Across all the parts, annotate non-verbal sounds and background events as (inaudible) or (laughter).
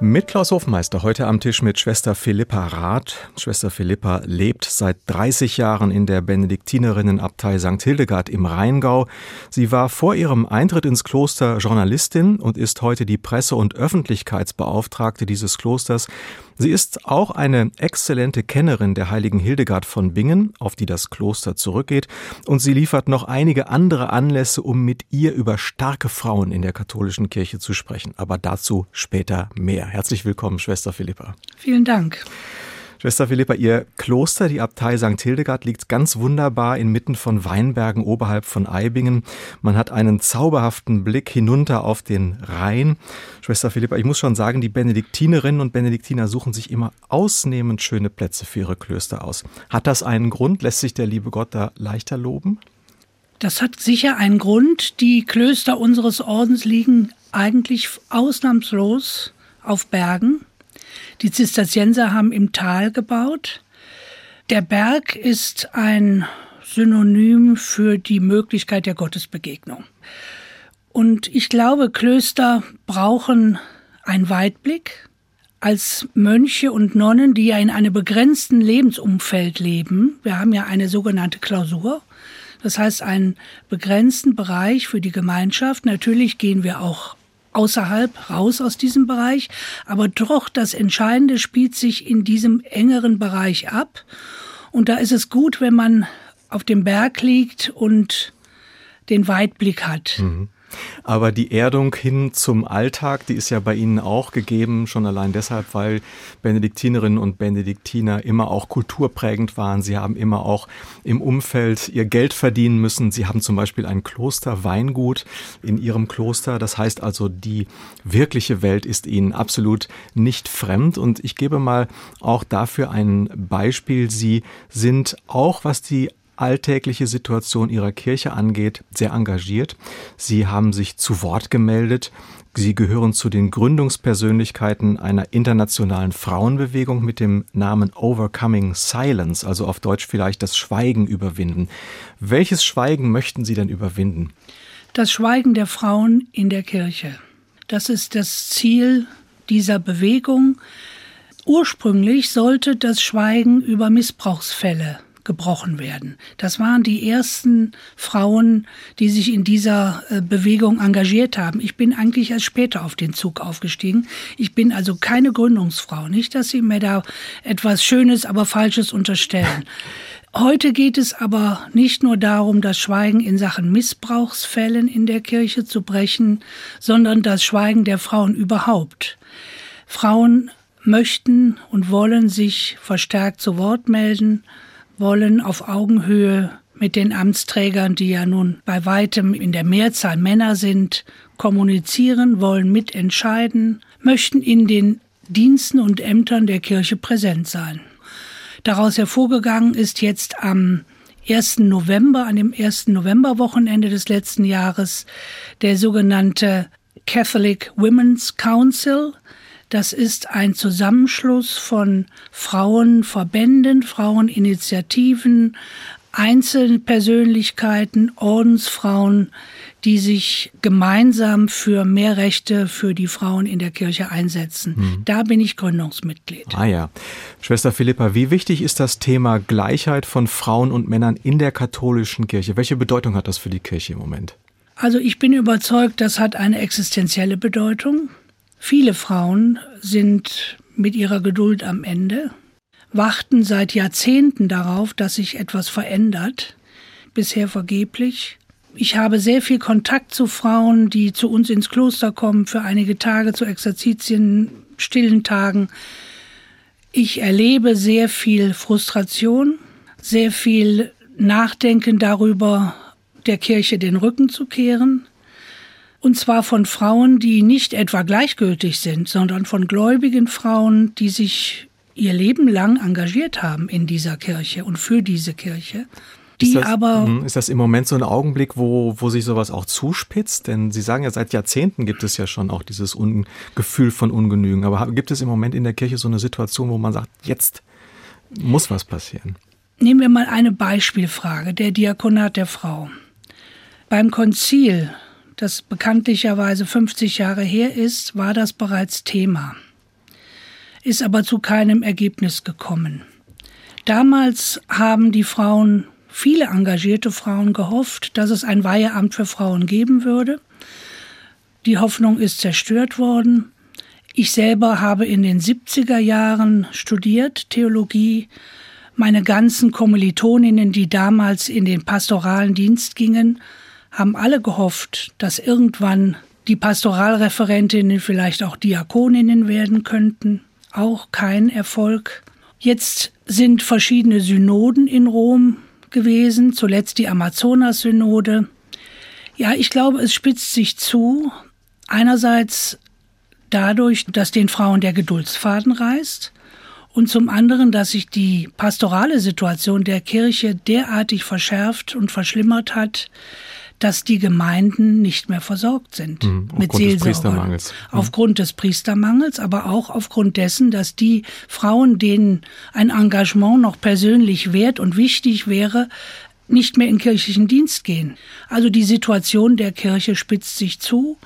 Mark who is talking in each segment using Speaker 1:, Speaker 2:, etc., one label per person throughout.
Speaker 1: Mit Klaus Hofmeister heute am Tisch mit Schwester Philippa Rath. Schwester Philippa lebt seit 30 Jahren in der Benediktinerinnenabtei St. Hildegard im Rheingau. Sie war vor ihrem Eintritt ins Kloster Journalistin und ist heute die Presse- und Öffentlichkeitsbeauftragte dieses Klosters. Sie ist auch eine exzellente Kennerin der heiligen Hildegard von Bingen, auf die das Kloster zurückgeht, und sie liefert noch einige andere Anlässe, um mit ihr über starke Frauen in der katholischen Kirche zu sprechen. Aber dazu später mehr. Herzlich willkommen, Schwester Philippa.
Speaker 2: Vielen Dank.
Speaker 1: Schwester Philippa, Ihr Kloster, die Abtei St. Hildegard, liegt ganz wunderbar inmitten von Weinbergen oberhalb von Eibingen. Man hat einen zauberhaften Blick hinunter auf den Rhein. Schwester Philippa, ich muss schon sagen, die Benediktinerinnen und Benediktiner suchen sich immer ausnehmend schöne Plätze für ihre Klöster aus. Hat das einen Grund? Lässt sich der liebe Gott da leichter loben?
Speaker 2: Das hat sicher einen Grund. Die Klöster unseres Ordens liegen eigentlich ausnahmslos auf Bergen. Die Zisterzienser haben im Tal gebaut. Der Berg ist ein Synonym für die Möglichkeit der Gottesbegegnung. Und ich glaube, Klöster brauchen einen Weitblick. Als Mönche und Nonnen, die ja in einem begrenzten Lebensumfeld leben, wir haben ja eine sogenannte Klausur, das heißt einen begrenzten Bereich für die Gemeinschaft. Natürlich gehen wir auch außerhalb, raus aus diesem Bereich. Aber doch, das Entscheidende spielt sich in diesem engeren Bereich ab. Und da ist es gut, wenn man auf dem Berg liegt und den Weitblick hat. Mhm.
Speaker 1: Aber die Erdung hin zum Alltag, die ist ja bei Ihnen auch gegeben, schon allein deshalb, weil Benediktinerinnen und Benediktiner immer auch kulturprägend waren. Sie haben immer auch im Umfeld ihr Geld verdienen müssen. Sie haben zum Beispiel ein Kloster Weingut in Ihrem Kloster. Das heißt also, die wirkliche Welt ist Ihnen absolut nicht fremd. Und ich gebe mal auch dafür ein Beispiel. Sie sind auch, was die alltägliche Situation ihrer Kirche angeht, sehr engagiert. Sie haben sich zu Wort gemeldet. Sie gehören zu den Gründungspersönlichkeiten einer internationalen Frauenbewegung mit dem Namen Overcoming Silence, also auf Deutsch vielleicht das Schweigen überwinden. Welches Schweigen möchten Sie denn überwinden?
Speaker 2: Das Schweigen der Frauen in der Kirche. Das ist das Ziel dieser Bewegung. Ursprünglich sollte das Schweigen über Missbrauchsfälle gebrochen werden. Das waren die ersten Frauen, die sich in dieser äh, Bewegung engagiert haben. Ich bin eigentlich erst später auf den Zug aufgestiegen. Ich bin also keine Gründungsfrau. Nicht, dass Sie mir da etwas Schönes, aber Falsches unterstellen. (laughs) Heute geht es aber nicht nur darum, das Schweigen in Sachen Missbrauchsfällen in der Kirche zu brechen, sondern das Schweigen der Frauen überhaupt. Frauen möchten und wollen sich verstärkt zu Wort melden, wollen auf Augenhöhe mit den Amtsträgern, die ja nun bei weitem in der Mehrzahl Männer sind, kommunizieren, wollen mitentscheiden, möchten in den Diensten und Ämtern der Kirche präsent sein. Daraus hervorgegangen ist jetzt am 1. November, an dem 1. Novemberwochenende des letzten Jahres, der sogenannte Catholic Women's Council, das ist ein Zusammenschluss von Frauenverbänden, Fraueninitiativen, Einzelpersönlichkeiten, Ordensfrauen, die sich gemeinsam für mehr Rechte für die Frauen in der Kirche einsetzen. Hm. Da bin ich Gründungsmitglied.
Speaker 1: Ah ja. Schwester Philippa, wie wichtig ist das Thema Gleichheit von Frauen und Männern in der katholischen Kirche? Welche Bedeutung hat das für die Kirche im Moment?
Speaker 2: Also ich bin überzeugt, das hat eine existenzielle Bedeutung. Viele Frauen sind mit ihrer Geduld am Ende, warten seit Jahrzehnten darauf, dass sich etwas verändert, bisher vergeblich. Ich habe sehr viel Kontakt zu Frauen, die zu uns ins Kloster kommen für einige Tage zu Exerzitien, stillen Tagen. Ich erlebe sehr viel Frustration, sehr viel Nachdenken darüber, der Kirche den Rücken zu kehren. Und zwar von Frauen, die nicht etwa gleichgültig sind, sondern von gläubigen Frauen, die sich ihr Leben lang engagiert haben in dieser Kirche und für diese Kirche. Die
Speaker 1: ist das,
Speaker 2: aber
Speaker 1: mhm, ist das im Moment so ein Augenblick, wo, wo sich sowas auch zuspitzt? Denn Sie sagen ja, seit Jahrzehnten gibt es ja schon auch dieses Un Gefühl von Ungenügen. Aber gibt es im Moment in der Kirche so eine Situation, wo man sagt, jetzt muss was passieren?
Speaker 2: Nehmen wir mal eine Beispielfrage, der Diakonat der Frau. Beim Konzil das bekanntlicherweise 50 Jahre her ist, war das bereits Thema, ist aber zu keinem Ergebnis gekommen. Damals haben die Frauen, viele engagierte Frauen, gehofft, dass es ein Weiheamt für Frauen geben würde. Die Hoffnung ist zerstört worden. Ich selber habe in den 70er Jahren studiert, Theologie. Meine ganzen Kommilitoninnen, die damals in den pastoralen Dienst gingen, haben alle gehofft, dass irgendwann die Pastoralreferentinnen vielleicht auch Diakoninnen werden könnten. Auch kein Erfolg. Jetzt sind verschiedene Synoden in Rom gewesen, zuletzt die Amazonas-Synode. Ja, ich glaube, es spitzt sich zu. Einerseits dadurch, dass den Frauen der Geduldsfaden reißt und zum anderen, dass sich die pastorale Situation der Kirche derartig verschärft und verschlimmert hat, dass die Gemeinden nicht mehr versorgt sind
Speaker 1: mhm, mit Seelsorge. Des mhm.
Speaker 2: Aufgrund des Priestermangels, aber auch aufgrund dessen, dass die Frauen, denen ein Engagement noch persönlich wert und wichtig wäre, nicht mehr in kirchlichen Dienst gehen. Also die Situation der Kirche spitzt sich zu.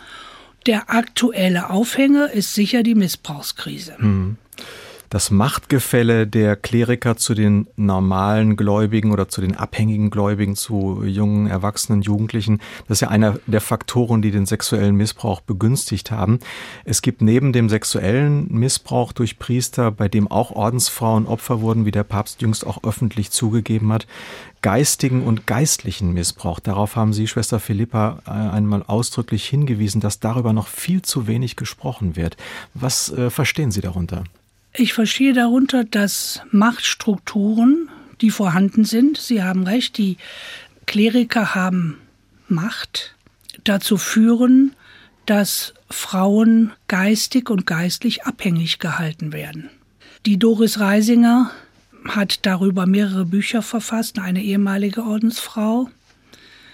Speaker 2: Der aktuelle Aufhänger ist sicher die Missbrauchskrise.
Speaker 1: Mhm das Machtgefälle der Kleriker zu den normalen Gläubigen oder zu den abhängigen Gläubigen, zu jungen, erwachsenen, Jugendlichen, das ist ja einer der Faktoren, die den sexuellen Missbrauch begünstigt haben. Es gibt neben dem sexuellen Missbrauch durch Priester, bei dem auch Ordensfrauen Opfer wurden, wie der Papst jüngst auch öffentlich zugegeben hat, geistigen und geistlichen Missbrauch. Darauf haben Sie, Schwester Philippa, äh, einmal ausdrücklich hingewiesen, dass darüber noch viel zu wenig gesprochen wird. Was äh, verstehen Sie darunter?
Speaker 2: Ich verstehe darunter, dass Machtstrukturen, die vorhanden sind, Sie haben recht, die Kleriker haben Macht, dazu führen, dass Frauen geistig und geistlich abhängig gehalten werden. Die Doris Reisinger hat darüber mehrere Bücher verfasst, eine ehemalige Ordensfrau.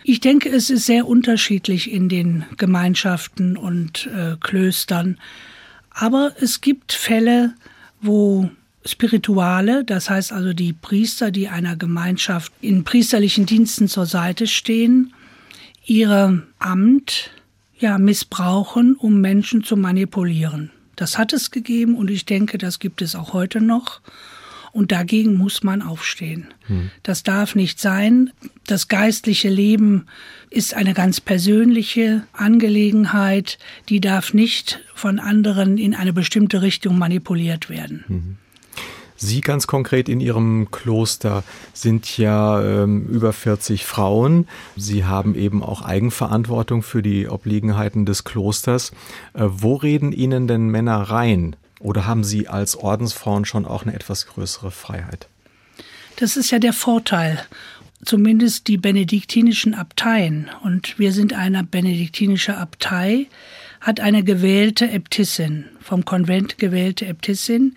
Speaker 2: Ich denke, es ist sehr unterschiedlich in den Gemeinschaften und äh, Klöstern. Aber es gibt Fälle, wo Spirituale, das heißt also die Priester, die einer Gemeinschaft in priesterlichen Diensten zur Seite stehen, ihr Amt ja missbrauchen, um Menschen zu manipulieren. Das hat es gegeben und ich denke, das gibt es auch heute noch. Und dagegen muss man aufstehen. Hm. Das darf nicht sein. Das geistliche Leben ist eine ganz persönliche Angelegenheit. Die darf nicht von anderen in eine bestimmte Richtung manipuliert werden.
Speaker 1: Hm. Sie ganz konkret in Ihrem Kloster sind ja ähm, über 40 Frauen. Sie haben eben auch Eigenverantwortung für die Obliegenheiten des Klosters. Äh, wo reden Ihnen denn Männer rein? Oder haben Sie als Ordensfrauen schon auch eine etwas größere Freiheit?
Speaker 2: Das ist ja der Vorteil. Zumindest die benediktinischen Abteien. Und wir sind eine benediktinische Abtei, hat eine gewählte Äbtissin, vom Konvent gewählte Äbtissin,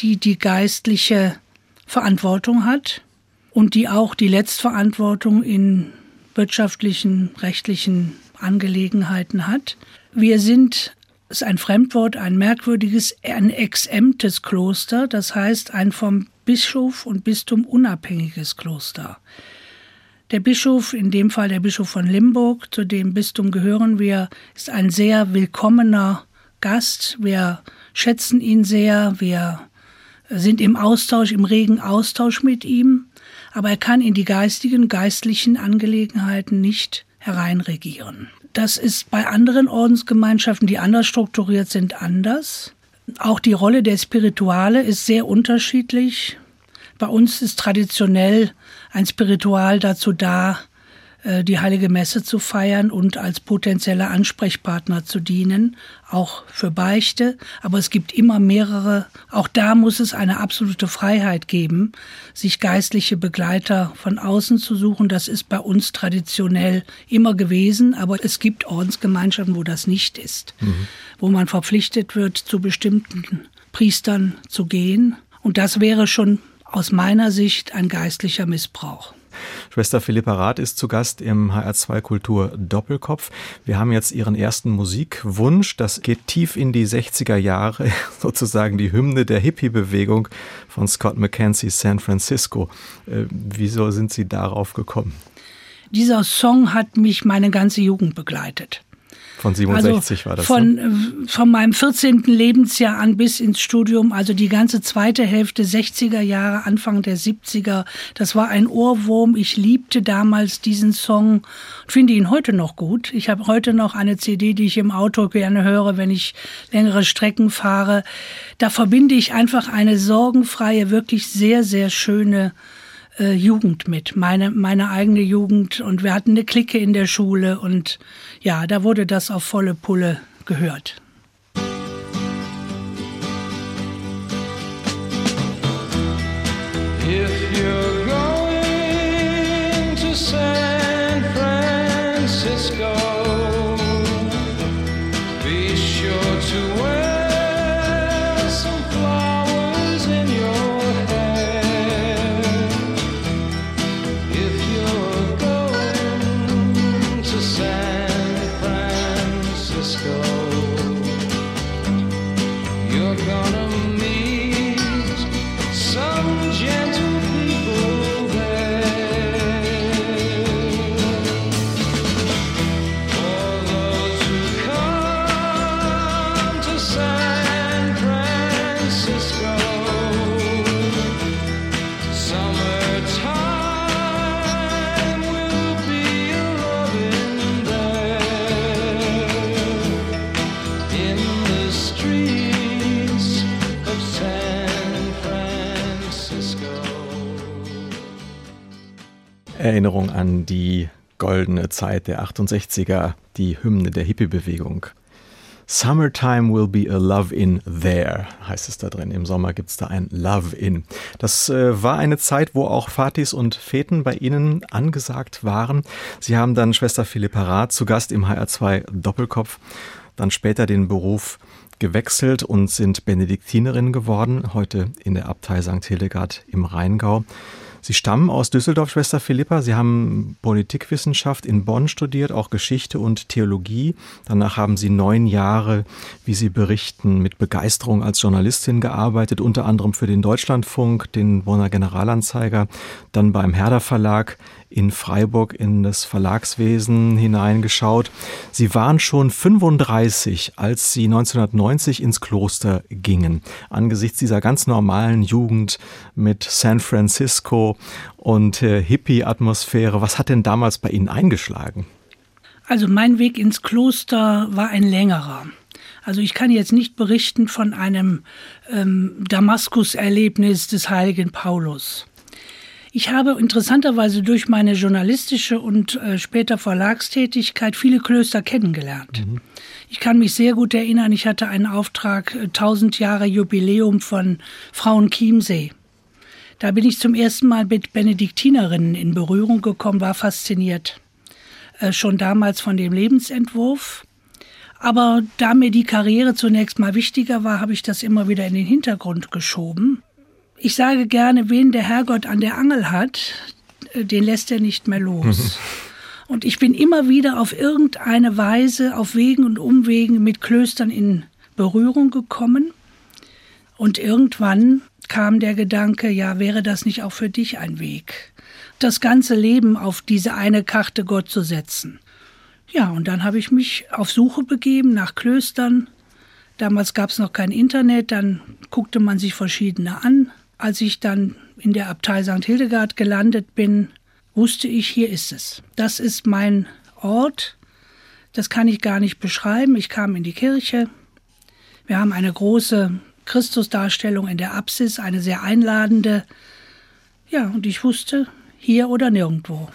Speaker 2: die die geistliche Verantwortung hat und die auch die Letztverantwortung in wirtschaftlichen, rechtlichen Angelegenheiten hat. Wir sind ist ein Fremdwort, ein merkwürdiges, ein exemptes Kloster, das heißt ein vom Bischof und Bistum unabhängiges Kloster. Der Bischof, in dem Fall der Bischof von Limburg, zu dem Bistum gehören wir, ist ein sehr willkommener Gast. Wir schätzen ihn sehr, wir sind im Austausch, im regen Austausch mit ihm, aber er kann in die geistigen, geistlichen Angelegenheiten nicht hereinregieren. Das ist bei anderen Ordensgemeinschaften, die anders strukturiert sind, anders. Auch die Rolle der Spirituale ist sehr unterschiedlich. Bei uns ist traditionell ein Spiritual dazu da, die heilige Messe zu feiern und als potenzieller Ansprechpartner zu dienen, auch für Beichte. Aber es gibt immer mehrere. Auch da muss es eine absolute Freiheit geben, sich geistliche Begleiter von außen zu suchen. Das ist bei uns traditionell immer gewesen. Aber es gibt Ordensgemeinschaften, wo das nicht ist, mhm. wo man verpflichtet wird, zu bestimmten Priestern zu gehen. Und das wäre schon aus meiner Sicht ein geistlicher Missbrauch.
Speaker 1: Schwester Philippa Rath ist zu Gast im HR2 Kultur Doppelkopf. Wir haben jetzt Ihren ersten Musikwunsch. Das geht tief in die 60er Jahre, (laughs) sozusagen die Hymne der Hippie-Bewegung von Scott McKenzie San Francisco. Äh, wieso sind Sie darauf gekommen?
Speaker 2: Dieser Song hat mich meine ganze Jugend begleitet.
Speaker 1: Von 67 also war das.
Speaker 2: Von, ne? von meinem 14. Lebensjahr an bis ins Studium, also die ganze zweite Hälfte 60er Jahre, Anfang der 70er. Das war ein Ohrwurm. Ich liebte damals diesen Song und finde ihn heute noch gut. Ich habe heute noch eine CD, die ich im Auto gerne höre, wenn ich längere Strecken fahre. Da verbinde ich einfach eine sorgenfreie, wirklich sehr, sehr schöne äh, Jugend mit, meine, meine eigene Jugend. Und wir hatten eine Clique in der Schule und ja, da wurde das auf volle Pulle gehört.
Speaker 1: An die goldene Zeit der 68er, die Hymne der Hippie-Bewegung. Summertime will be a love in there, heißt es da drin. Im Sommer gibt es da ein Love in. Das äh, war eine Zeit, wo auch Fatis und Feten bei Ihnen angesagt waren. Sie haben dann Schwester Philippa Rath zu Gast im HR2 Doppelkopf, dann später den Beruf gewechselt und sind Benediktinerin geworden, heute in der Abtei St. Hildegard im Rheingau. Sie stammen aus Düsseldorf, Schwester Philippa. Sie haben Politikwissenschaft in Bonn studiert, auch Geschichte und Theologie. Danach haben Sie neun Jahre, wie Sie berichten, mit Begeisterung als Journalistin gearbeitet, unter anderem für den Deutschlandfunk, den Bonner Generalanzeiger, dann beim Herder Verlag in Freiburg in das Verlagswesen hineingeschaut. Sie waren schon 35, als Sie 1990 ins Kloster gingen. Angesichts dieser ganz normalen Jugend mit San Francisco und äh, Hippie-Atmosphäre, was hat denn damals bei Ihnen eingeschlagen?
Speaker 2: Also mein Weg ins Kloster war ein längerer. Also ich kann jetzt nicht berichten von einem ähm, Damaskus-Erlebnis des heiligen Paulus. Ich habe interessanterweise durch meine journalistische und äh, später Verlagstätigkeit viele Klöster kennengelernt. Mhm. Ich kann mich sehr gut erinnern, ich hatte einen Auftrag, 1000 äh, Jahre Jubiläum von Frauen Chiemsee. Da bin ich zum ersten Mal mit Benediktinerinnen in Berührung gekommen, war fasziniert. Äh, schon damals von dem Lebensentwurf. Aber da mir die Karriere zunächst mal wichtiger war, habe ich das immer wieder in den Hintergrund geschoben. Ich sage gerne, wen der Herrgott an der Angel hat, äh, den lässt er nicht mehr los. Und ich bin immer wieder auf irgendeine Weise, auf Wegen und Umwegen mit Klöstern in Berührung gekommen. Und irgendwann kam der Gedanke, ja, wäre das nicht auch für dich ein Weg, das ganze Leben auf diese eine Karte Gott zu setzen. Ja, und dann habe ich mich auf Suche begeben nach Klöstern. Damals gab es noch kein Internet, dann guckte man sich verschiedene an, als ich dann in der Abtei St. Hildegard gelandet bin, wusste ich, hier ist es. Das ist mein Ort. Das kann ich gar nicht beschreiben. Ich kam in die Kirche. Wir haben eine große Christusdarstellung in der Apsis, eine sehr einladende. Ja, und ich wusste, hier oder nirgendwo.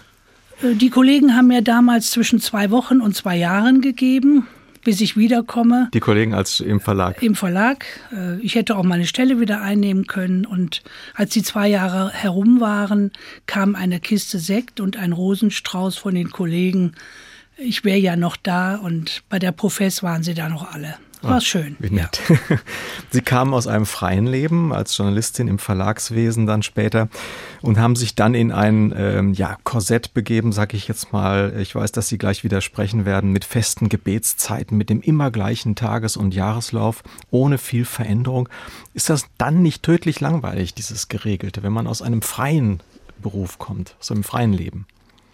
Speaker 2: Äh, die Kollegen haben mir damals zwischen zwei Wochen und zwei Jahren gegeben bis ich wiederkomme.
Speaker 1: Die Kollegen als im Verlag?
Speaker 2: Im Verlag. Äh, ich hätte auch meine Stelle wieder einnehmen können. Und als die zwei Jahre herum waren, kam eine Kiste Sekt und ein Rosenstrauß von den Kollegen. Ich wäre ja noch da und bei der Profess waren sie da noch alle. War ah, schön.
Speaker 1: Wie nett. Ja. (laughs) Sie kamen aus einem freien Leben als Journalistin im Verlagswesen dann später und haben sich dann in ein ähm, ja, Korsett begeben, sag ich jetzt mal. Ich weiß, dass Sie gleich widersprechen werden, mit festen Gebetszeiten, mit dem immer gleichen Tages- und Jahreslauf, ohne viel Veränderung. Ist das dann nicht tödlich langweilig, dieses Geregelte, wenn man aus einem freien Beruf kommt, aus einem freien Leben?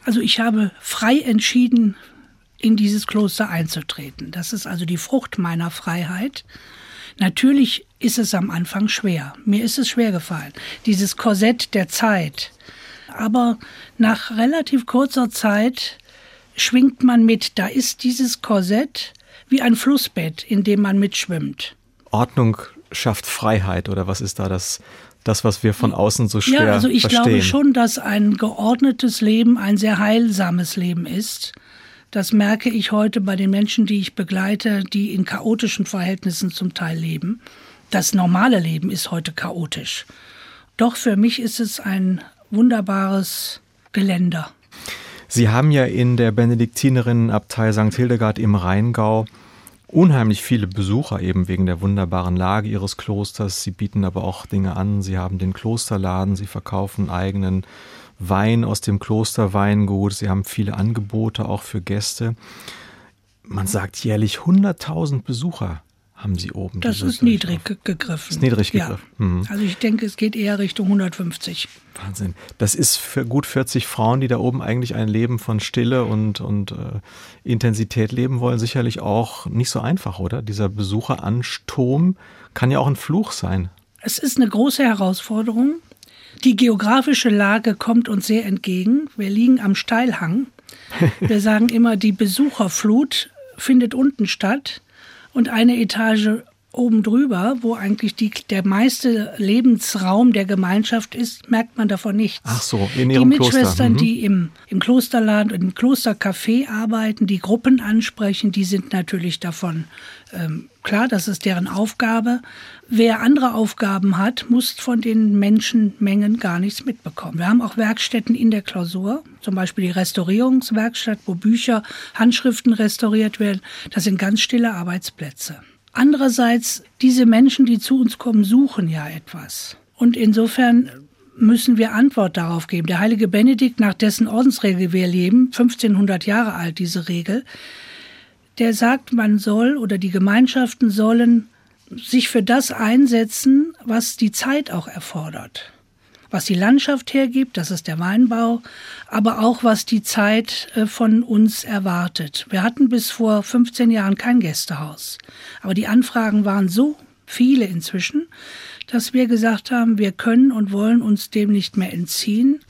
Speaker 2: Also ich habe frei entschieden, in dieses Kloster einzutreten. Das ist also die Frucht meiner Freiheit. Natürlich ist es am Anfang schwer. Mir ist es schwer gefallen. Dieses Korsett der Zeit. Aber nach relativ kurzer Zeit schwingt man mit. Da ist dieses Korsett wie ein Flussbett, in dem man mitschwimmt.
Speaker 1: Ordnung schafft Freiheit oder was ist da das, das was wir von außen so schwer
Speaker 2: Ja, also ich
Speaker 1: verstehen?
Speaker 2: glaube schon, dass ein geordnetes Leben ein sehr heilsames Leben ist. Das merke ich heute bei den Menschen, die ich begleite, die in chaotischen Verhältnissen zum Teil leben. Das normale Leben ist heute chaotisch. Doch für mich ist es ein wunderbares Geländer.
Speaker 1: Sie haben ja in der Benediktinerinnenabtei St. Hildegard im Rheingau unheimlich viele Besucher eben wegen der wunderbaren Lage ihres Klosters. Sie bieten aber auch Dinge an. Sie haben den Klosterladen, sie verkaufen eigenen Wein aus dem Klosterweingut. Sie haben viele Angebote auch für Gäste. Man sagt jährlich 100.000 Besucher haben Sie oben.
Speaker 2: Das ist niedrig gegriffen.
Speaker 1: Ist niedrig gegriffen.
Speaker 2: Ja. Mhm. Also ich denke, es geht eher Richtung 150.
Speaker 1: Wahnsinn. Das ist für gut 40 Frauen, die da oben eigentlich ein Leben von Stille und, und äh, Intensität leben wollen, sicherlich auch nicht so einfach, oder? Dieser Besucheransturm kann ja auch ein Fluch sein.
Speaker 2: Es ist eine große Herausforderung. Die geografische Lage kommt uns sehr entgegen. Wir liegen am Steilhang. (laughs) Wir sagen immer, die Besucherflut findet unten statt und eine Etage oben drüber, wo eigentlich die, der meiste Lebensraum der Gemeinschaft ist, merkt man davon nichts.
Speaker 1: Ach so, in ihrem
Speaker 2: Die Mitschwestern.
Speaker 1: Mhm.
Speaker 2: die im, im Klosterland und im Klostercafé arbeiten, die Gruppen ansprechen, die sind natürlich davon ähm, klar, das ist deren Aufgabe. Wer andere Aufgaben hat, muss von den Menschenmengen gar nichts mitbekommen. Wir haben auch Werkstätten in der Klausur, zum Beispiel die Restaurierungswerkstatt, wo Bücher, Handschriften restauriert werden. Das sind ganz stille Arbeitsplätze. Andererseits, diese Menschen, die zu uns kommen, suchen ja etwas. Und insofern müssen wir Antwort darauf geben. Der heilige Benedikt, nach dessen Ordensregel wir leben, 1500 Jahre alt diese Regel, der sagt, man soll oder die Gemeinschaften sollen sich für das einsetzen, was die Zeit auch erfordert. Was die Landschaft hergibt, das ist der Weinbau, aber auch was die Zeit äh, von uns erwartet. Wir hatten bis vor 15 Jahren kein Gästehaus, aber die Anfragen waren so viele inzwischen, dass wir gesagt haben, wir können und wollen uns dem nicht mehr entziehen.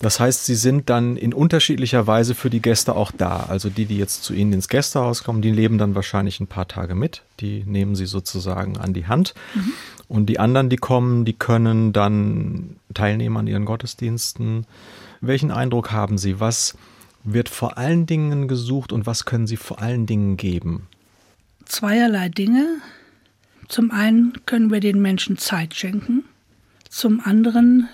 Speaker 1: Das heißt, Sie sind dann in unterschiedlicher Weise für die Gäste auch da. Also die, die jetzt zu Ihnen ins Gästehaus kommen, die leben dann wahrscheinlich ein paar Tage mit. Die nehmen Sie sozusagen an die Hand. Mhm. Und die anderen, die kommen, die können dann teilnehmen an ihren Gottesdiensten. Welchen Eindruck haben Sie? Was wird vor allen Dingen gesucht und was können Sie vor allen Dingen geben?
Speaker 2: Zweierlei Dinge. Zum einen können wir den Menschen Zeit schenken. Zum anderen,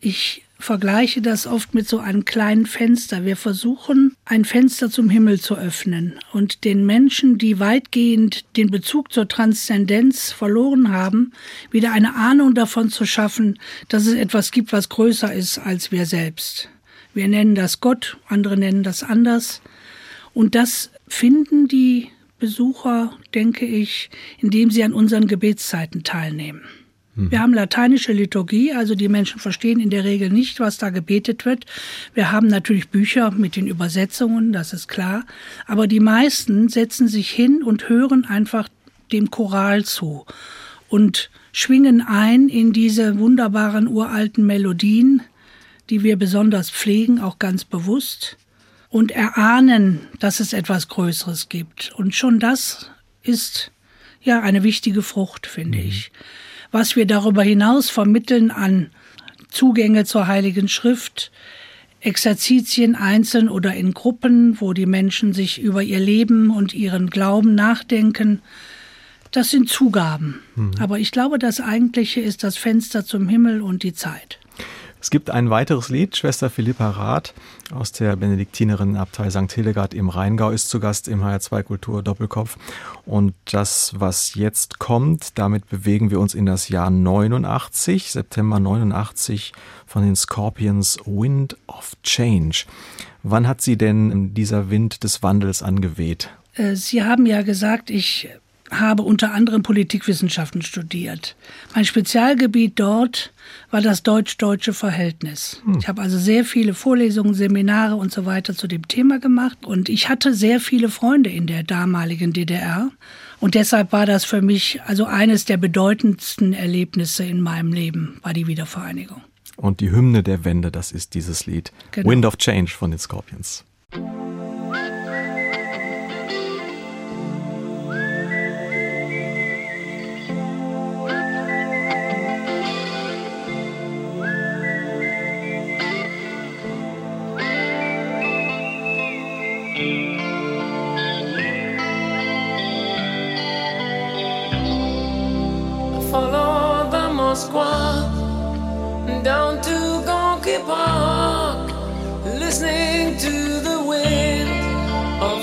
Speaker 2: ich vergleiche das oft mit so einem kleinen Fenster. Wir versuchen, ein Fenster zum Himmel zu öffnen und den Menschen, die weitgehend den Bezug zur Transzendenz verloren haben, wieder eine Ahnung davon zu schaffen, dass es etwas gibt, was größer ist als wir selbst. Wir nennen das Gott, andere nennen das anders. Und das finden die Besucher, denke ich, indem sie an unseren Gebetszeiten teilnehmen. Wir haben lateinische Liturgie, also die Menschen verstehen in der Regel nicht, was da gebetet wird. Wir haben natürlich Bücher mit den Übersetzungen, das ist klar. Aber die meisten setzen sich hin und hören einfach dem Choral zu und schwingen ein in diese wunderbaren uralten Melodien, die wir besonders pflegen, auch ganz bewusst, und erahnen, dass es etwas Größeres gibt. Und schon das ist ja eine wichtige Frucht, finde mhm. ich was wir darüber hinaus vermitteln an Zugänge zur Heiligen Schrift, Exerzitien einzeln oder in Gruppen, wo die Menschen sich über ihr Leben und ihren Glauben nachdenken. Das sind Zugaben. Mhm. Aber ich glaube, das Eigentliche ist das Fenster zum Himmel und die Zeit.
Speaker 1: Es gibt ein weiteres Lied. Schwester Philippa Rath aus der Benediktinerinnenabtei St. Hildegard im Rheingau ist zu Gast im HR2 Kultur Doppelkopf. Und das, was jetzt kommt, damit bewegen wir uns in das Jahr 89, September 89 von den Scorpions Wind of Change. Wann hat sie denn dieser Wind des Wandels angeweht?
Speaker 2: Äh, sie haben ja gesagt, ich habe unter anderem Politikwissenschaften studiert. Mein Spezialgebiet dort war das deutsch-deutsche Verhältnis. Hm. Ich habe also sehr viele Vorlesungen, Seminare und so weiter zu dem Thema gemacht und ich hatte sehr viele Freunde in der damaligen DDR und deshalb war das für mich also eines der bedeutendsten Erlebnisse in meinem Leben, war die Wiedervereinigung.
Speaker 1: Und die Hymne der Wende, das ist dieses Lied genau. Wind of Change von den Scorpions.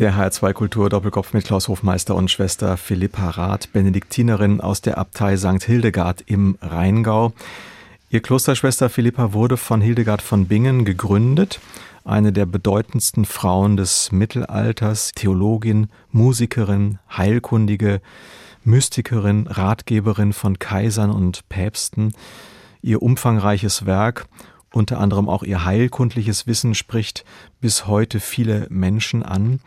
Speaker 1: Der HR2 Kultur Doppelkopf mit Klaus Hofmeister und Schwester Philippa Rath, Benediktinerin aus der Abtei St. Hildegard im Rheingau. Ihr Klosterschwester Philippa wurde von Hildegard von Bingen gegründet, eine der bedeutendsten Frauen des Mittelalters, Theologin, Musikerin, Heilkundige, Mystikerin, Ratgeberin von Kaisern und Päpsten. Ihr umfangreiches Werk unter anderem auch ihr heilkundliches Wissen spricht bis heute viele Menschen an.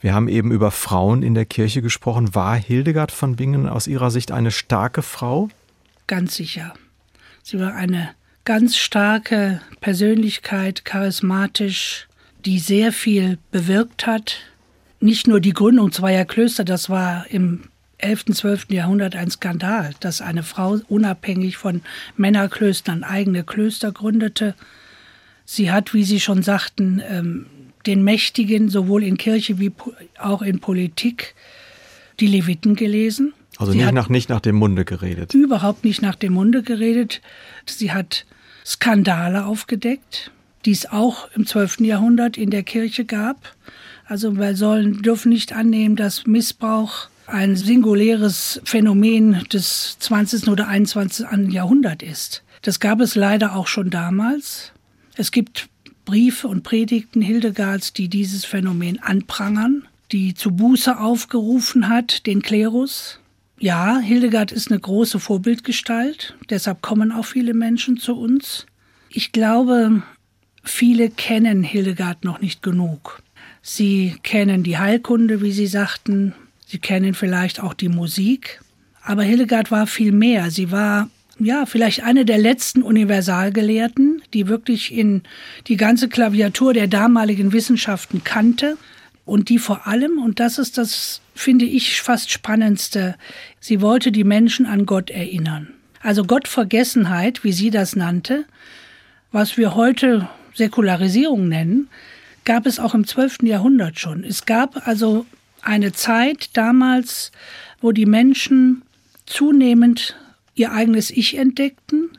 Speaker 1: Wir haben eben über Frauen in der Kirche gesprochen. War Hildegard von Bingen aus Ihrer Sicht eine starke Frau?
Speaker 2: Ganz sicher. Sie war eine ganz starke Persönlichkeit, charismatisch, die sehr viel bewirkt hat. Nicht nur die Gründung zweier Klöster, das war im 11., 12. Jahrhundert ein Skandal, dass eine Frau unabhängig von Männerklöstern eigene Klöster gründete. Sie hat, wie Sie schon sagten, ähm, den Mächtigen sowohl in Kirche wie auch in Politik die Leviten gelesen.
Speaker 1: Also nicht nach, nicht nach dem Munde geredet.
Speaker 2: Überhaupt nicht nach dem Munde geredet. Sie hat Skandale aufgedeckt, die es auch im 12. Jahrhundert in der Kirche gab. Also wir sollen, dürfen nicht annehmen, dass Missbrauch ein singuläres Phänomen des 20. oder 21. Jahrhunderts ist. Das gab es leider auch schon damals. Es gibt Briefe und Predigten Hildegards, die dieses Phänomen anprangern, die zu Buße aufgerufen hat, den Klerus. Ja, Hildegard ist eine große Vorbildgestalt, deshalb kommen auch viele Menschen zu uns. Ich glaube, viele kennen Hildegard noch nicht genug. Sie kennen die Heilkunde, wie Sie sagten, Sie kennen vielleicht auch die Musik. Aber Hildegard war viel mehr. Sie war ja, vielleicht eine der letzten Universalgelehrten, die wirklich in die ganze Klaviatur der damaligen Wissenschaften kannte und die vor allem, und das ist das, finde ich, fast spannendste, sie wollte die Menschen an Gott erinnern. Also Gottvergessenheit, wie sie das nannte, was wir heute Säkularisierung nennen, gab es auch im 12. Jahrhundert schon. Es gab also eine Zeit damals, wo die Menschen zunehmend ihr eigenes Ich entdeckten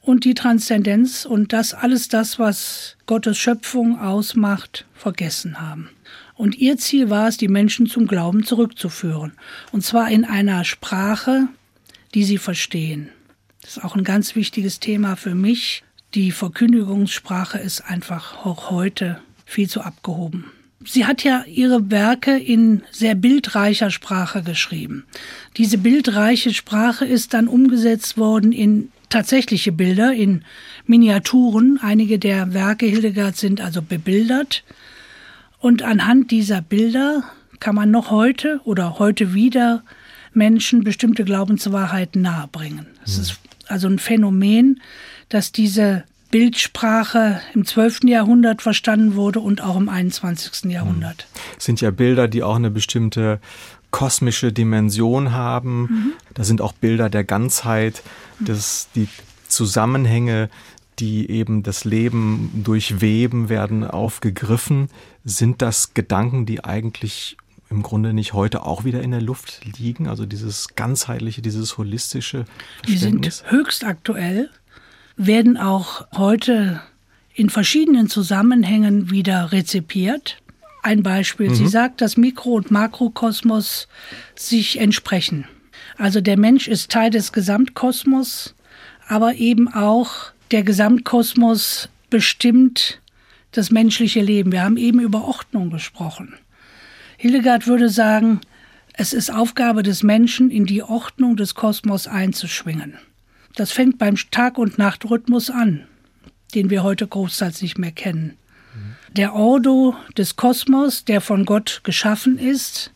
Speaker 2: und die Transzendenz und das alles das, was Gottes Schöpfung ausmacht, vergessen haben. Und ihr Ziel war es, die Menschen zum Glauben zurückzuführen. Und zwar in einer Sprache, die sie verstehen. Das ist auch ein ganz wichtiges Thema für mich. Die Verkündigungssprache ist einfach auch heute viel zu abgehoben. Sie hat ja ihre Werke in sehr bildreicher Sprache geschrieben. Diese bildreiche Sprache ist dann umgesetzt worden in tatsächliche Bilder, in Miniaturen. Einige der Werke Hildegards sind also bebildert. Und anhand dieser Bilder kann man noch heute oder heute wieder Menschen bestimmte Glaubenswahrheiten nahebringen. Es hm. ist also ein Phänomen, dass diese Bildsprache im 12. Jahrhundert verstanden wurde und auch im 21. Jahrhundert.
Speaker 1: Das sind ja Bilder, die auch eine bestimmte kosmische Dimension haben. Mhm. Da sind auch Bilder der Ganzheit, das, die Zusammenhänge, die eben das Leben durchweben, werden aufgegriffen. Sind das Gedanken, die eigentlich im Grunde nicht heute auch wieder in der Luft liegen? Also dieses ganzheitliche, dieses holistische?
Speaker 2: Die sind höchst aktuell, werden auch heute in verschiedenen Zusammenhängen wieder rezipiert. Ein Beispiel, mhm. sie sagt, dass Mikro- und Makrokosmos sich entsprechen. Also der Mensch ist Teil des Gesamtkosmos, aber eben auch der Gesamtkosmos bestimmt das menschliche Leben. Wir haben eben über Ordnung gesprochen. Hildegard würde sagen, es ist Aufgabe des Menschen, in die Ordnung des Kosmos einzuschwingen. Das fängt beim Tag- und Nachtrhythmus an, den wir heute großteils nicht mehr kennen. Der Ordo des Kosmos, der von Gott geschaffen ist,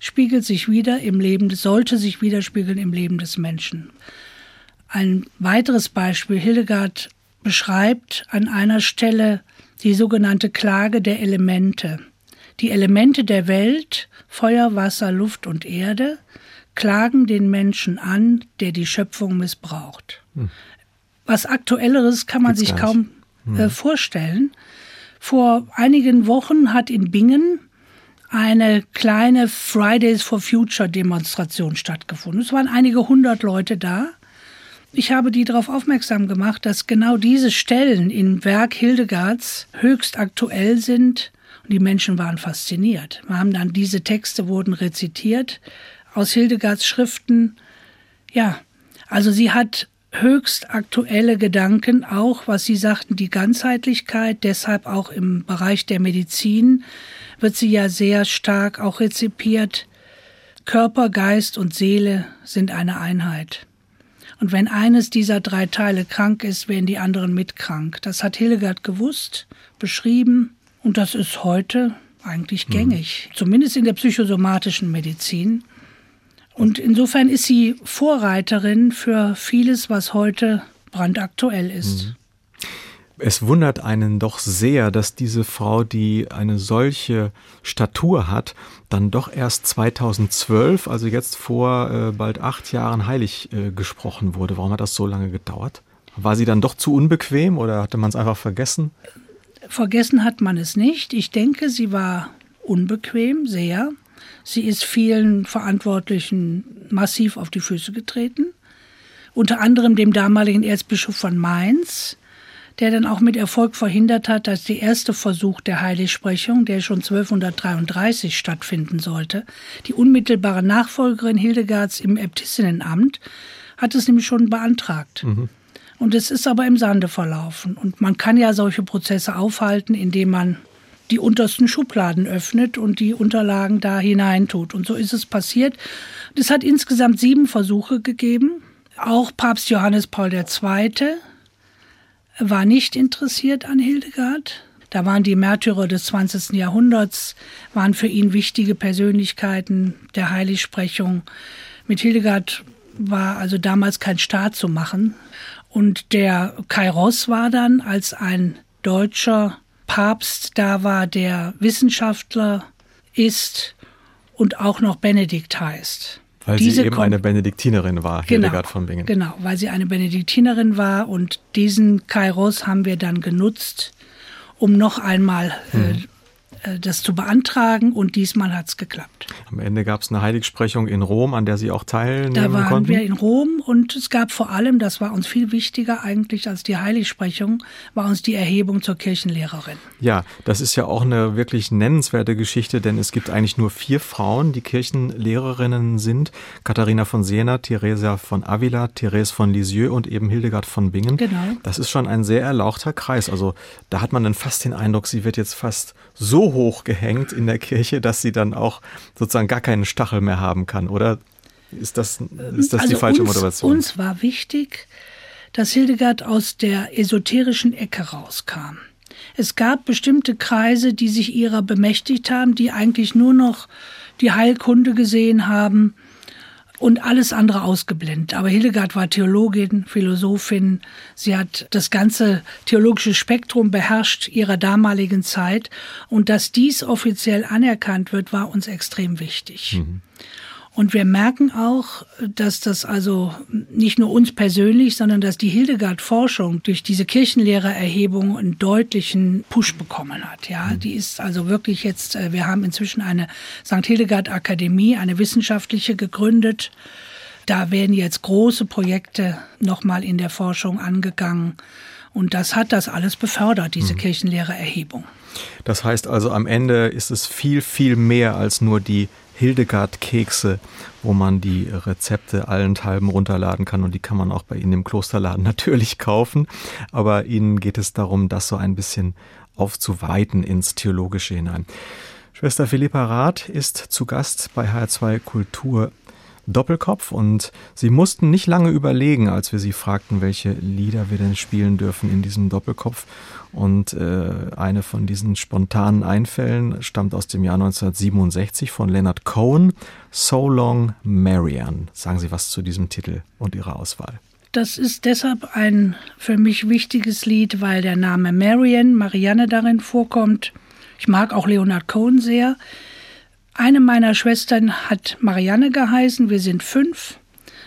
Speaker 2: spiegelt sich wieder im Leben, sollte sich widerspiegeln im Leben des Menschen. Ein weiteres Beispiel, Hildegard beschreibt an einer Stelle die sogenannte Klage der Elemente. Die Elemente der Welt, Feuer, Wasser, Luft und Erde, klagen den Menschen an, der die Schöpfung missbraucht. Hm. Was aktuelleres kann man Gibt's sich kaum hm. äh, vorstellen. Vor einigen Wochen hat in Bingen eine kleine Fridays for Future Demonstration stattgefunden. Es waren einige hundert Leute da. Ich habe die darauf aufmerksam gemacht, dass genau diese Stellen im Werk Hildegards höchst aktuell sind und die Menschen waren fasziniert. Wir haben dann diese Texte wurden rezitiert aus Hildegards Schriften. Ja, also sie hat höchst aktuelle Gedanken, auch was Sie sagten, die Ganzheitlichkeit, deshalb auch im Bereich der Medizin wird sie ja sehr stark auch rezipiert. Körper, Geist und Seele sind eine Einheit. Und wenn eines dieser drei Teile krank ist, werden die anderen mitkrank. Das hat Hildegard gewusst, beschrieben und das ist heute eigentlich mhm. gängig, mhm. zumindest in der psychosomatischen Medizin. Und insofern ist sie Vorreiterin für vieles, was heute brandaktuell ist. Mhm.
Speaker 1: Es wundert einen doch sehr, dass diese Frau, die eine solche Statur hat, dann doch erst 2012, also jetzt vor äh, bald acht Jahren, heilig äh, gesprochen wurde. Warum hat das so lange gedauert? War sie dann doch zu unbequem oder hatte man es einfach vergessen?
Speaker 2: Vergessen hat man es nicht. Ich denke, sie war unbequem, sehr. Sie ist vielen Verantwortlichen massiv auf die Füße getreten. Unter anderem dem damaligen Erzbischof von Mainz, der dann auch mit Erfolg verhindert hat, dass der erste Versuch der Heiligsprechung, der schon 1233 stattfinden sollte, die unmittelbare Nachfolgerin Hildegards im Äbtissinnenamt, hat es nämlich schon beantragt. Mhm. Und es ist aber im Sande verlaufen. Und man kann ja solche Prozesse aufhalten, indem man die untersten Schubladen öffnet und die Unterlagen da hineintut. Und so ist es passiert. Es hat insgesamt sieben Versuche gegeben. Auch Papst Johannes Paul II. war nicht interessiert an Hildegard. Da waren die Märtyrer des 20. Jahrhunderts, waren für ihn wichtige Persönlichkeiten der Heiligsprechung. Mit Hildegard war also damals kein Staat zu machen. Und der Kairos war dann, als ein deutscher Papst da war, der Wissenschaftler ist und auch noch Benedikt heißt.
Speaker 1: Weil Diese sie eben eine Benediktinerin war,
Speaker 2: genau, Hildegard von Bingen. Genau, weil sie eine Benediktinerin war und diesen Kairos haben wir dann genutzt, um noch einmal mhm. Äh, das zu beantragen und diesmal hat es geklappt.
Speaker 1: Am Ende gab es eine Heiligsprechung in Rom, an der Sie auch teilnehmen
Speaker 2: konnten. Da waren
Speaker 1: konnten.
Speaker 2: wir in Rom und es gab vor allem, das war uns viel wichtiger eigentlich als die Heiligsprechung, war uns die Erhebung zur Kirchenlehrerin.
Speaker 1: Ja, das ist ja auch eine wirklich nennenswerte Geschichte, denn es gibt eigentlich nur vier Frauen, die Kirchenlehrerinnen sind. Katharina von Siena, Theresia von Avila, Therese von Lisieux und eben Hildegard von Bingen. Genau. Das ist schon ein sehr erlauchter Kreis. Also da hat man dann fast den Eindruck, sie wird jetzt fast so hoch gehängt in der Kirche, dass sie dann auch sozusagen gar keinen Stachel mehr haben kann, oder? Ist das, ist das also die falsche
Speaker 2: uns,
Speaker 1: Motivation?
Speaker 2: Uns war wichtig, dass Hildegard aus der esoterischen Ecke rauskam. Es gab bestimmte Kreise, die sich ihrer bemächtigt haben, die eigentlich nur noch die Heilkunde gesehen haben und alles andere ausgeblendet. Aber Hildegard war Theologin, Philosophin. Sie hat das ganze theologische Spektrum beherrscht ihrer damaligen Zeit. Und dass dies offiziell anerkannt wird, war uns extrem wichtig. Mhm. Und wir merken auch, dass das also nicht nur uns persönlich, sondern dass die Hildegard-Forschung durch diese Kirchenlehrererhebung einen deutlichen Push bekommen hat. Ja, mhm. die ist also wirklich jetzt, äh, wir haben inzwischen eine St. Hildegard Akademie, eine wissenschaftliche gegründet. Da werden jetzt große Projekte nochmal in der Forschung angegangen. Und das hat das alles befördert, diese mhm. Kirchenlehrererhebung.
Speaker 1: Das heißt also, am Ende ist es viel, viel mehr als nur die Hildegard-Kekse, wo man die Rezepte allenthalben runterladen kann und die kann man auch bei Ihnen im Klosterladen (laughs) natürlich kaufen. Aber Ihnen geht es darum, das so ein bisschen aufzuweiten ins Theologische hinein. Schwester Philippa Rath ist zu Gast bei HR2 Kultur Doppelkopf und sie mussten nicht lange überlegen, als wir sie fragten, welche Lieder wir denn spielen dürfen in diesem Doppelkopf. Und äh, eine von diesen spontanen Einfällen stammt aus dem Jahr 1967 von Leonard Cohen, So Long Marianne. Sagen Sie was zu diesem Titel und Ihrer Auswahl.
Speaker 2: Das ist deshalb ein für mich wichtiges Lied, weil der Name Marianne, Marianne darin vorkommt. Ich mag auch Leonard Cohen sehr. Eine meiner Schwestern hat Marianne geheißen, wir sind fünf.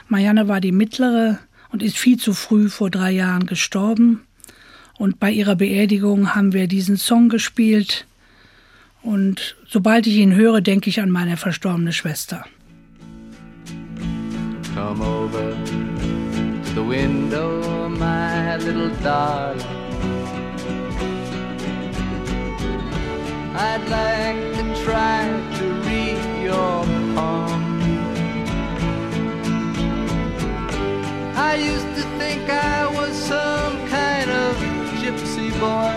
Speaker 2: Marianne war die mittlere und ist viel zu früh vor drei Jahren gestorben. Und bei ihrer Beerdigung haben wir diesen Song gespielt. Und sobald ich ihn höre, denke ich an meine verstorbene Schwester. Come over to the window, my little darling. I'd like to try to read your palm. I used to think I was of boy.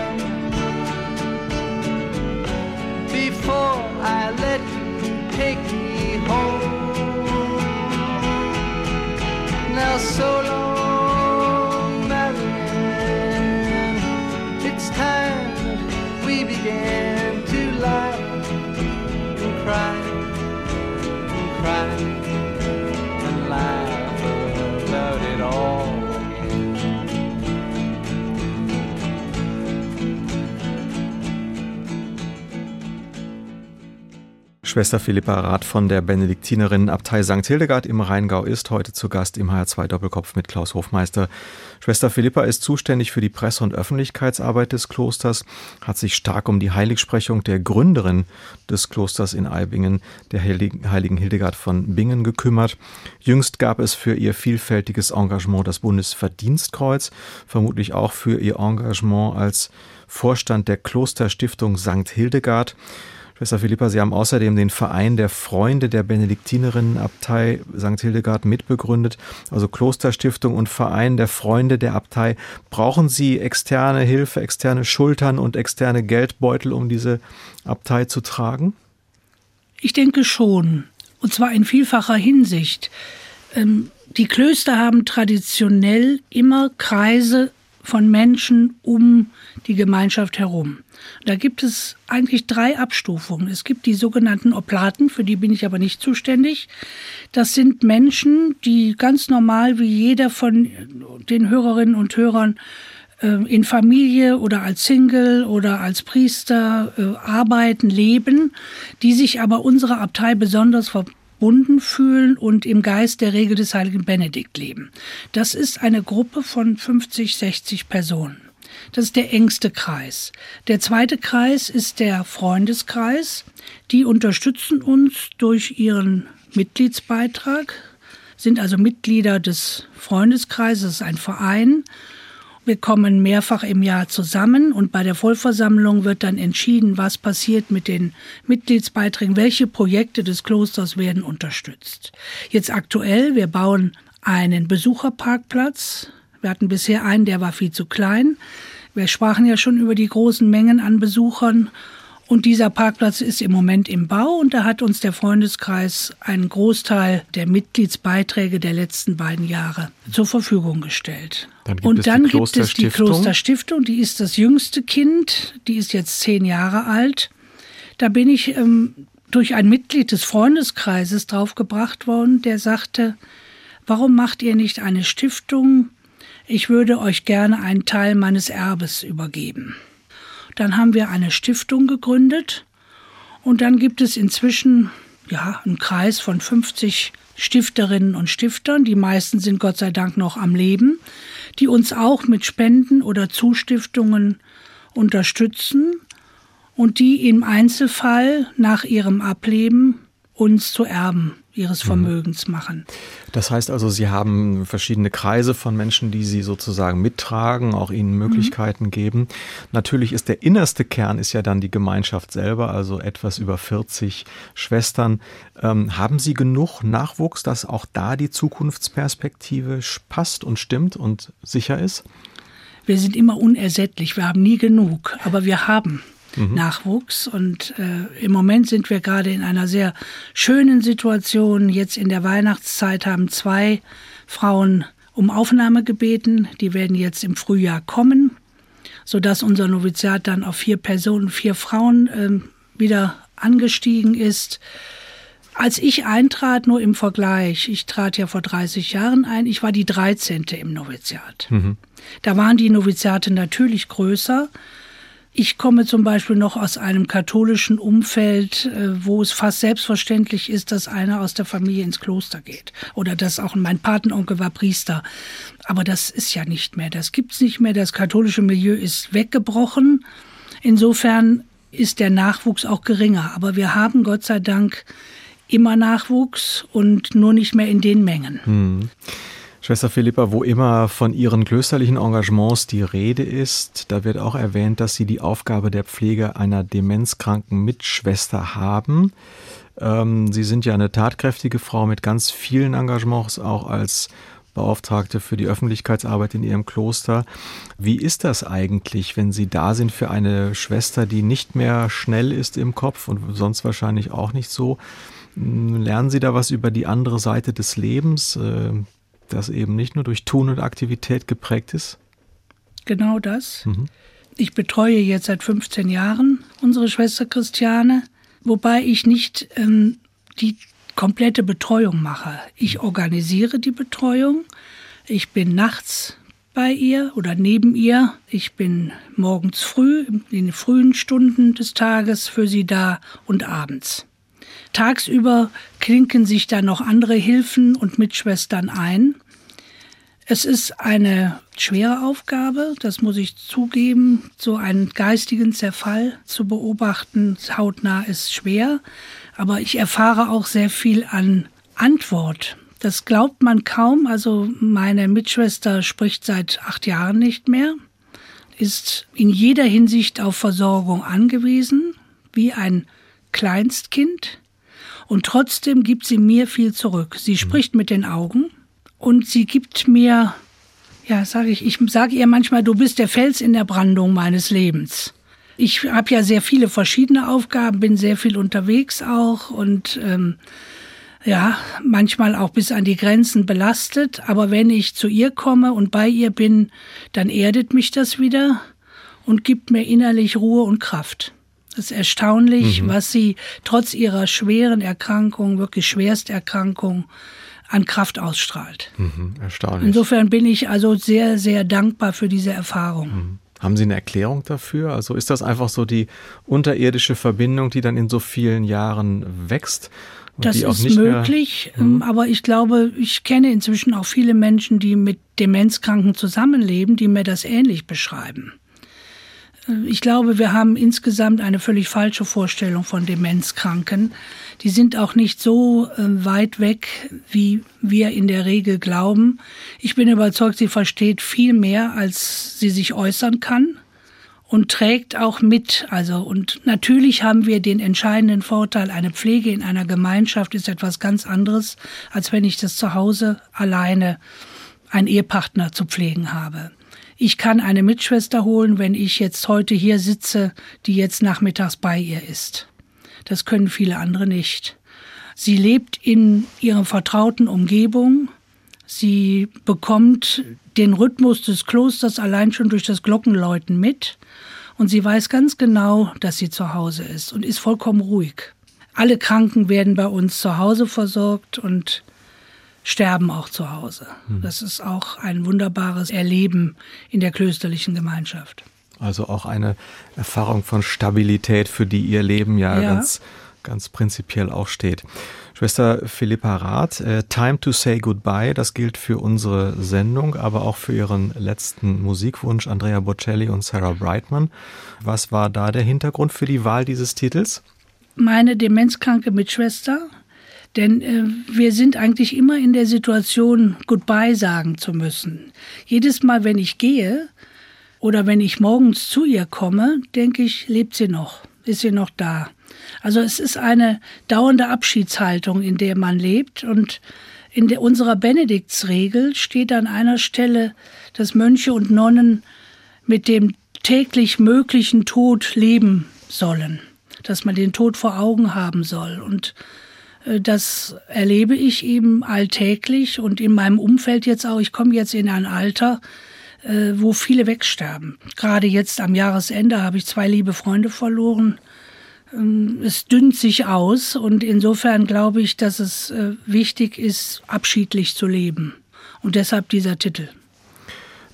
Speaker 2: Before I let you take me home. Now so long, Marianne, it's time we began to lie and cry and cry Schwester Philippa Rath von der Benediktinerinnenabtei St. Hildegard im Rheingau ist heute zu Gast im HR2 Doppelkopf mit Klaus Hofmeister. Schwester Philippa ist zuständig für die Presse- und Öffentlichkeitsarbeit des Klosters, hat sich stark um die Heiligsprechung der Gründerin des Klosters in Eibingen, der heiligen Hildegard von Bingen, gekümmert. Jüngst gab es für ihr vielfältiges Engagement das Bundesverdienstkreuz, vermutlich auch für ihr Engagement als Vorstand der Klosterstiftung St. Hildegard. Schwester Philippa, Sie haben außerdem den Verein der Freunde der Benediktinerinnenabtei St. Hildegard mitbegründet, also Klosterstiftung und Verein der Freunde der Abtei. Brauchen Sie externe Hilfe, externe Schultern und externe Geldbeutel, um diese Abtei zu tragen? Ich denke schon, und zwar in vielfacher Hinsicht. Ähm, die Klöster haben traditionell immer Kreise von Menschen um die Gemeinschaft herum. Da gibt es eigentlich drei Abstufungen. Es gibt die sogenannten Oplaten, für die bin ich aber nicht zuständig. Das sind Menschen, die ganz normal wie jeder von den Hörerinnen und Hörern äh, in Familie oder als Single oder als Priester äh, arbeiten, leben, die sich aber unserer Abtei besonders verbunden fühlen und im Geist der Regel des heiligen Benedikt leben. Das ist eine Gruppe von 50, 60 Personen. Das ist der engste Kreis. Der zweite Kreis ist der Freundeskreis. Die unterstützen uns durch ihren Mitgliedsbeitrag, sind also Mitglieder des Freundeskreises, ein Verein wir kommen mehrfach im Jahr zusammen und bei der Vollversammlung wird dann entschieden, was passiert mit den Mitgliedsbeiträgen, welche Projekte des Klosters werden unterstützt. Jetzt aktuell, wir bauen einen Besucherparkplatz. Wir hatten bisher einen, der war viel zu klein. Wir sprachen ja schon über die großen Mengen an Besuchern und dieser Parkplatz ist im Moment im Bau und da hat uns der Freundeskreis einen Großteil der Mitgliedsbeiträge der letzten beiden Jahre zur Verfügung gestellt. Dann und dann gibt es die Klosterstiftung, die ist das jüngste Kind, die ist jetzt zehn Jahre alt. Da bin ich ähm, durch ein Mitglied des Freundeskreises draufgebracht worden, der sagte, warum macht ihr nicht eine Stiftung? Ich würde euch gerne einen Teil meines Erbes übergeben. Dann haben wir eine Stiftung gegründet und dann gibt es inzwischen ja, einen Kreis von 50 Stifterinnen und Stiftern. Die meisten sind Gott sei Dank noch am Leben, die uns auch mit Spenden oder Zustiftungen unterstützen und die im Einzelfall nach ihrem Ableben uns zu Erben ihres mhm. Vermögens machen.
Speaker 1: Das heißt also, Sie haben verschiedene Kreise von Menschen, die Sie sozusagen mittragen, auch ihnen Möglichkeiten mhm. geben. Natürlich ist der innerste Kern ist ja dann die Gemeinschaft selber, also etwas über 40 Schwestern. Ähm, haben Sie genug Nachwuchs, dass auch da die Zukunftsperspektive passt und stimmt und sicher ist?
Speaker 2: Wir sind immer unersättlich, wir haben nie genug, aber wir haben mhm. Nachwuchs. Und äh, im Moment sind wir gerade in einer sehr schönen Situation. Jetzt in der Weihnachtszeit haben zwei Frauen um Aufnahme gebeten. Die werden jetzt im Frühjahr kommen, sodass unser Noviziat dann auf vier Personen, vier Frauen äh, wieder angestiegen ist. Als ich eintrat, nur im Vergleich, ich trat ja vor 30 Jahren ein, ich war die 13. im Noviziat. Mhm. Da waren die Noviziate natürlich größer, ich komme zum Beispiel noch aus einem katholischen Umfeld, äh, wo es fast selbstverständlich ist, dass einer aus der Familie ins Kloster geht. Oder dass auch mein Patenonkel war Priester. Aber das ist ja nicht mehr. Das gibt's nicht mehr. Das katholische Milieu ist weggebrochen. Insofern ist der Nachwuchs auch geringer. Aber wir haben Gott sei Dank immer Nachwuchs und nur nicht mehr in den Mengen. Hm.
Speaker 1: Schwester Philippa, wo immer von Ihren klösterlichen Engagements die Rede ist, da wird auch erwähnt, dass Sie die Aufgabe der Pflege einer demenzkranken Mitschwester haben. Ähm, Sie sind ja eine tatkräftige Frau mit ganz vielen Engagements, auch als Beauftragte für die Öffentlichkeitsarbeit in Ihrem Kloster. Wie ist das eigentlich, wenn Sie da sind für eine Schwester, die nicht mehr schnell ist im Kopf und sonst wahrscheinlich auch nicht so? Lernen Sie da was über die andere Seite des Lebens? Das eben nicht nur durch Tun und Aktivität geprägt ist?
Speaker 2: Genau das. Mhm. Ich betreue jetzt seit 15 Jahren unsere Schwester Christiane, wobei ich nicht ähm, die komplette Betreuung mache. Ich organisiere die Betreuung. Ich bin nachts bei ihr oder neben ihr. Ich bin morgens früh, in den frühen Stunden des Tages für sie da und abends. Tagsüber klinken sich da noch andere Hilfen und Mitschwestern ein. Es ist eine schwere Aufgabe, das muss ich zugeben. So einen geistigen Zerfall zu beobachten, hautnah ist schwer. Aber ich erfahre auch sehr viel an Antwort. Das glaubt man kaum. Also meine Mitschwester spricht seit acht Jahren nicht mehr, ist in jeder Hinsicht auf Versorgung angewiesen, wie ein Kleinstkind. Und trotzdem gibt sie mir viel zurück. Sie spricht mit den Augen und sie gibt mir, ja, sage ich, ich sage ihr manchmal, du bist der Fels in der Brandung meines Lebens. Ich habe ja sehr viele verschiedene Aufgaben, bin sehr viel unterwegs auch und ähm, ja, manchmal auch bis an die Grenzen belastet. Aber wenn ich zu ihr komme und bei ihr bin, dann erdet mich das wieder und gibt mir innerlich Ruhe und Kraft. Es ist erstaunlich, mhm. was sie trotz ihrer schweren Erkrankung, wirklich Schwersterkrankung, an Kraft ausstrahlt. Mhm, erstaunlich. Insofern bin ich also sehr, sehr dankbar für diese Erfahrung. Mhm.
Speaker 1: Haben Sie eine Erklärung dafür? Also ist das einfach so die unterirdische Verbindung, die dann in so vielen Jahren wächst?
Speaker 2: Das ist möglich, mehr, hm? aber ich glaube, ich kenne inzwischen auch viele Menschen, die mit Demenzkranken zusammenleben, die mir das ähnlich beschreiben. Ich glaube, wir haben insgesamt eine völlig falsche Vorstellung von Demenzkranken. Die sind auch nicht so äh, weit weg, wie wir in der Regel glauben. Ich bin überzeugt, sie versteht viel mehr, als sie sich äußern kann und trägt auch mit. Also, und natürlich haben wir den entscheidenden Vorteil, eine Pflege in einer Gemeinschaft ist etwas ganz anderes, als wenn ich das zu Hause alleine einen Ehepartner zu pflegen habe. Ich kann eine Mitschwester holen, wenn ich jetzt heute hier sitze, die jetzt nachmittags bei ihr ist. Das können viele andere nicht. Sie lebt in ihrer vertrauten Umgebung. Sie bekommt den Rhythmus des Klosters allein schon durch das Glockenläuten mit. Und sie weiß ganz genau, dass sie zu Hause ist und ist vollkommen ruhig. Alle Kranken werden bei uns zu Hause versorgt und sterben auch zu Hause. Hm. Das ist auch ein wunderbares Erleben in der klösterlichen Gemeinschaft.
Speaker 1: Also auch eine Erfahrung von Stabilität, für die ihr Leben ja, ja. ganz ganz prinzipiell auch steht. Schwester Philippa Rath, äh, Time to Say Goodbye, das gilt für unsere Sendung, aber auch für Ihren letzten Musikwunsch, Andrea Bocelli und Sarah Brightman. Was war da der Hintergrund für die Wahl dieses Titels?
Speaker 2: Meine demenzkranke Mitschwester, denn äh, wir sind eigentlich immer in der Situation, Goodbye sagen zu müssen. Jedes Mal, wenn ich gehe oder wenn ich morgens zu ihr komme, denke ich, lebt sie noch, ist sie noch da. Also es ist eine dauernde Abschiedshaltung, in der man lebt. Und in der, unserer Benediktsregel steht an einer Stelle, dass Mönche und Nonnen mit dem täglich möglichen Tod leben sollen, dass man den Tod vor Augen haben soll. Und das erlebe ich eben alltäglich und in meinem Umfeld jetzt auch. Ich komme jetzt in ein Alter, äh, wo viele wegsterben. Gerade jetzt am Jahresende habe ich zwei liebe Freunde verloren ähm, es dünnt sich aus und insofern glaube ich, dass es äh, wichtig ist, abschiedlich zu leben. Und deshalb dieser Titel.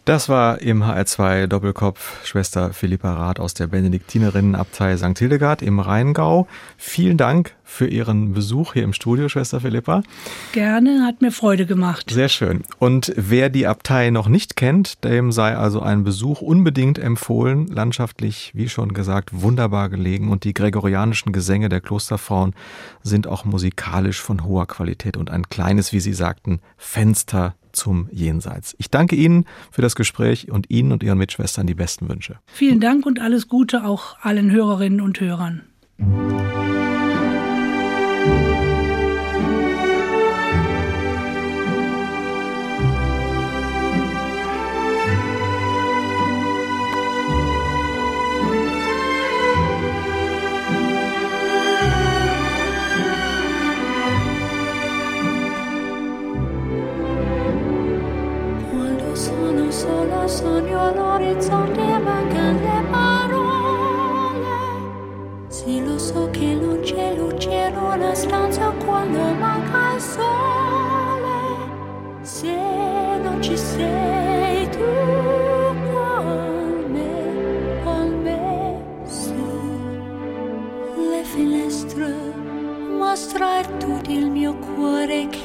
Speaker 1: Das war im HR2 Doppelkopf Schwester Philippa Rath aus der Benediktinerinnenabtei St. Hildegard im Rheingau. Vielen Dank für Ihren Besuch hier im Studio, Schwester Philippa.
Speaker 2: Gerne, hat mir Freude gemacht.
Speaker 1: Sehr schön. Und wer die Abtei noch nicht kennt, dem sei also ein Besuch unbedingt empfohlen. Landschaftlich, wie schon gesagt, wunderbar gelegen und die gregorianischen Gesänge der Klosterfrauen sind auch musikalisch von hoher Qualität und ein kleines, wie Sie sagten, Fenster zum Jenseits. Ich danke Ihnen für das Gespräch und Ihnen und Ihren Mitschwestern die besten Wünsche.
Speaker 2: Vielen Dank und alles Gute auch allen Hörerinnen und Hörern.
Speaker 3: Sogno all'orizzonte mancano le parole. Sì, lo so che non c'è luce in una stanza quando manca il sole. Se non ci sei tu finestre, mostra tutto il mio cuore che